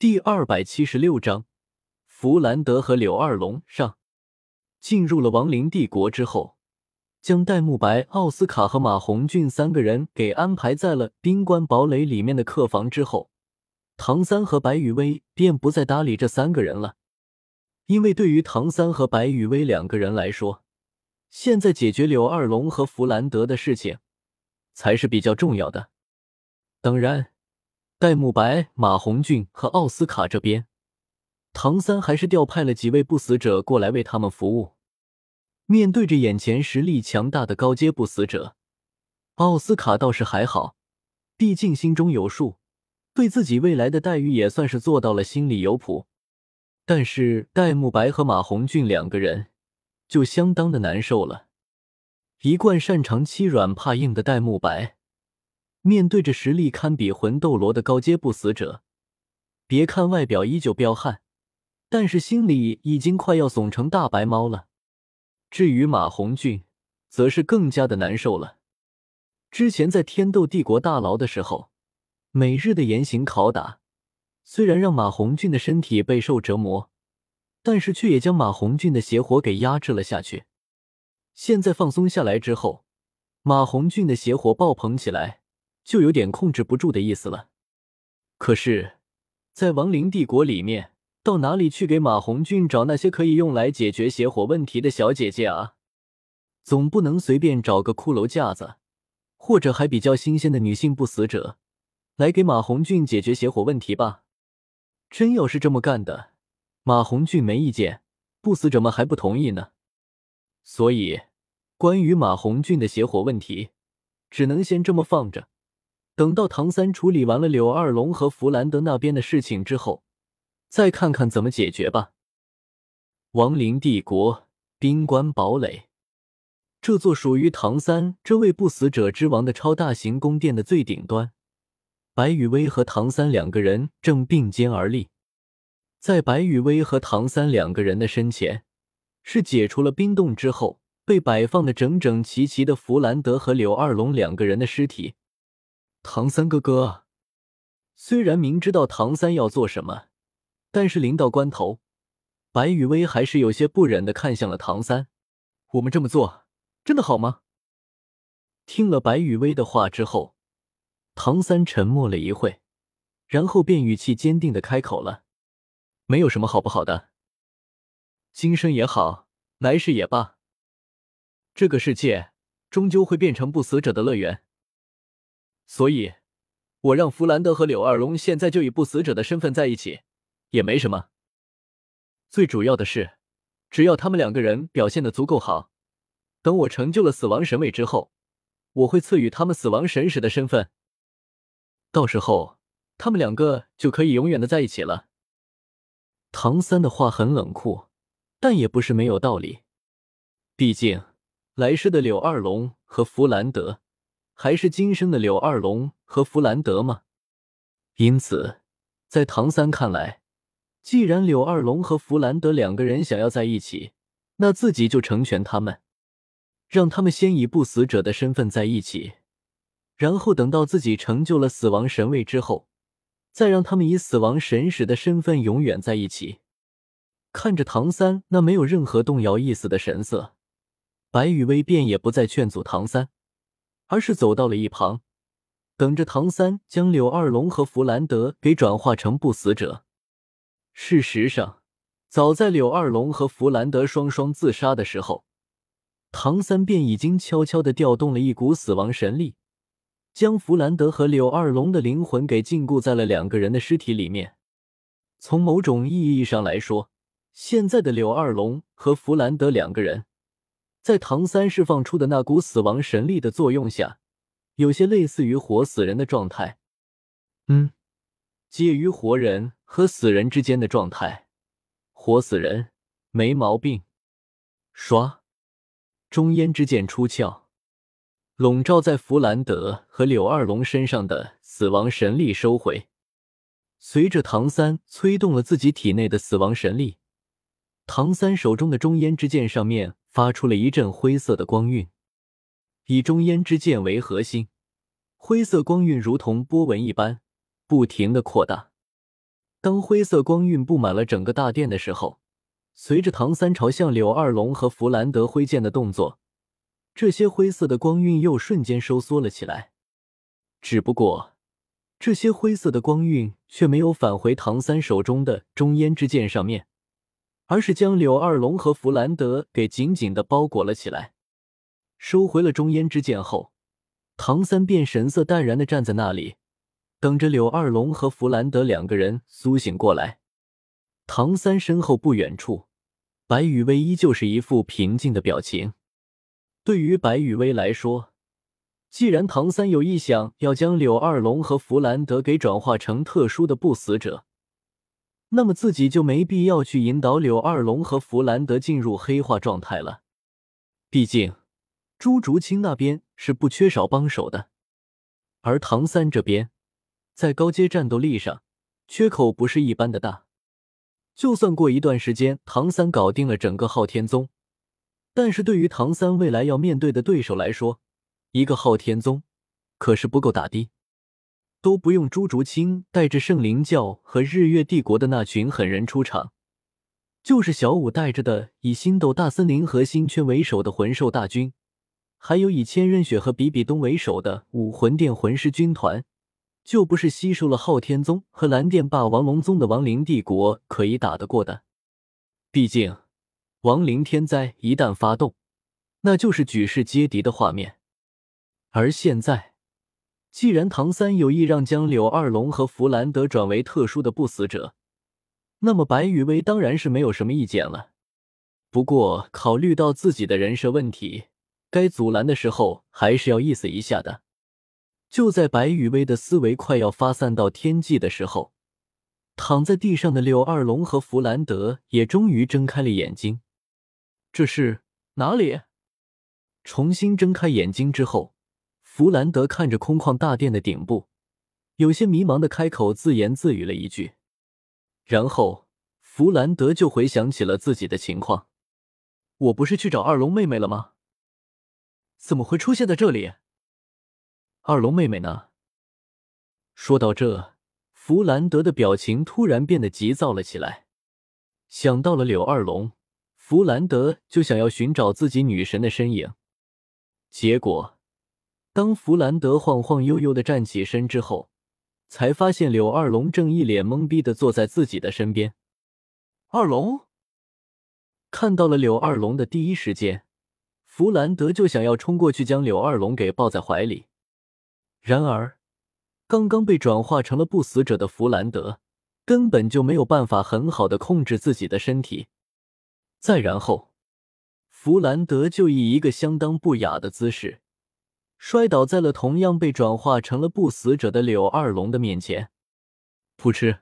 第二百七十六章，弗兰德和柳二龙上。进入了亡灵帝国之后，将戴沐白、奥斯卡和马红俊三个人给安排在了冰棺堡垒里面的客房之后，唐三和白羽薇便不再搭理这三个人了。因为对于唐三和白羽薇两个人来说，现在解决柳二龙和弗兰德的事情才是比较重要的。当然。戴沐白、马红俊和奥斯卡这边，唐三还是调派了几位不死者过来为他们服务。面对着眼前实力强大的高阶不死者，奥斯卡倒是还好，毕竟心中有数，对自己未来的待遇也算是做到了心里有谱。但是戴沐白和马红俊两个人就相当的难受了，一贯擅长欺软怕硬的戴沐白。面对着实力堪比魂斗罗的高阶不死者，别看外表依旧彪悍，但是心里已经快要怂成大白猫了。至于马红俊，则是更加的难受了。之前在天斗帝国大牢的时候，每日的严刑拷打，虽然让马红俊的身体备受折磨，但是却也将马红俊的邪火给压制了下去。现在放松下来之后，马红俊的邪火爆棚起来。就有点控制不住的意思了。可是，在亡灵帝国里面，到哪里去给马红俊找那些可以用来解决邪火问题的小姐姐啊？总不能随便找个骷髅架子，或者还比较新鲜的女性不死者来给马红俊解决邪火问题吧？真要是这么干的，马红俊没意见，不死者们还不同意呢。所以，关于马红俊的邪火问题，只能先这么放着。等到唐三处理完了柳二龙和弗兰德那边的事情之后，再看看怎么解决吧。亡灵帝国冰棺堡垒，这座属于唐三这位不死者之王的超大型宫殿的最顶端，白羽薇和唐三两个人正并肩而立。在白羽薇和唐三两个人的身前，是解除了冰冻之后被摆放的整整齐齐的弗兰德和柳二龙两个人的尸体。唐三哥哥，虽然明知道唐三要做什么，但是临到关头，白雨薇还是有些不忍的看向了唐三。我们这么做真的好吗？听了白雨薇的话之后，唐三沉默了一会，然后便语气坚定的开口了：“没有什么好不好的，今生也好，来世也罢，这个世界终究会变成不死者的乐园。”所以，我让弗兰德和柳二龙现在就以不死者的身份在一起，也没什么。最主要的是，只要他们两个人表现的足够好，等我成就了死亡神位之后，我会赐予他们死亡神使的身份。到时候，他们两个就可以永远的在一起了。唐三的话很冷酷，但也不是没有道理。毕竟，来世的柳二龙和弗兰德。还是今生的柳二龙和弗兰德吗？因此，在唐三看来，既然柳二龙和弗兰德两个人想要在一起，那自己就成全他们，让他们先以不死者的身份在一起，然后等到自己成就了死亡神位之后，再让他们以死亡神使的身份永远在一起。看着唐三那没有任何动摇意思的神色，白羽薇便也不再劝阻唐三。而是走到了一旁，等着唐三将柳二龙和弗兰德给转化成不死者。事实上，早在柳二龙和弗兰德双双自杀的时候，唐三便已经悄悄的调动了一股死亡神力，将弗兰德和柳二龙的灵魂给禁锢在了两个人的尸体里面。从某种意义上来说，现在的柳二龙和弗兰德两个人。在唐三释放出的那股死亡神力的作用下，有些类似于活死人的状态。嗯，介于活人和死人之间的状态。活死人没毛病。唰，中烟之剑出鞘，笼罩在弗兰德和柳二龙身上的死亡神力收回。随着唐三催动了自己体内的死亡神力，唐三手中的中烟之剑上面。发出了一阵灰色的光晕，以中烟之剑为核心，灰色光晕如同波纹一般，不停的扩大。当灰色光晕布满了整个大殿的时候，随着唐三朝向柳二龙和弗兰德挥剑的动作，这些灰色的光晕又瞬间收缩了起来。只不过，这些灰色的光晕却没有返回唐三手中的中烟之剑上面，而是将柳二龙和弗兰德给紧紧的包裹了起来。收回了中烟之剑后，唐三便神色淡然的站在那里。等着柳二龙和弗兰德两个人苏醒过来，唐三身后不远处，白雨薇依旧是一副平静的表情。对于白雨薇来说，既然唐三有意想要将柳二龙和弗兰德给转化成特殊的不死者，那么自己就没必要去引导柳二龙和弗兰德进入黑化状态了。毕竟，朱竹清那边是不缺少帮手的，而唐三这边。在高阶战斗力上，缺口不是一般的大。就算过一段时间，唐三搞定了整个昊天宗，但是对于唐三未来要面对的对手来说，一个昊天宗可是不够打的。都不用朱竹清带着圣灵教和日月帝国的那群狠人出场，就是小五带着的以星斗大森林和星圈为首的魂兽大军，还有以千仞雪和比比东为首的武魂殿魂师军团。就不是吸收了昊天宗和蓝电霸王龙宗的亡灵帝国可以打得过的。毕竟，亡灵天灾一旦发动，那就是举世皆敌的画面。而现在，既然唐三有意让将柳二龙和弗兰德转为特殊的不死者，那么白羽薇当然是没有什么意见了。不过，考虑到自己的人设问题，该阻拦的时候还是要意思一下的。就在白羽薇的思维快要发散到天际的时候，躺在地上的柳二龙和弗兰德也终于睁开了眼睛。这是哪里？重新睁开眼睛之后，弗兰德看着空旷大殿的顶部，有些迷茫的开口自言自语了一句，然后弗兰德就回想起了自己的情况：“我不是去找二龙妹妹了吗？怎么会出现在这里？”二龙妹妹呢？说到这，弗兰德的表情突然变得急躁了起来。想到了柳二龙，弗兰德就想要寻找自己女神的身影。结果，当弗兰德晃晃悠悠的站起身之后，才发现柳二龙正一脸懵逼的坐在自己的身边。二龙看到了柳二龙的第一时间，弗兰德就想要冲过去将柳二龙给抱在怀里。然而，刚刚被转化成了不死者的弗兰德根本就没有办法很好的控制自己的身体。再然后，弗兰德就以一个相当不雅的姿势摔倒在了同样被转化成了不死者的柳二龙的面前。噗嗤！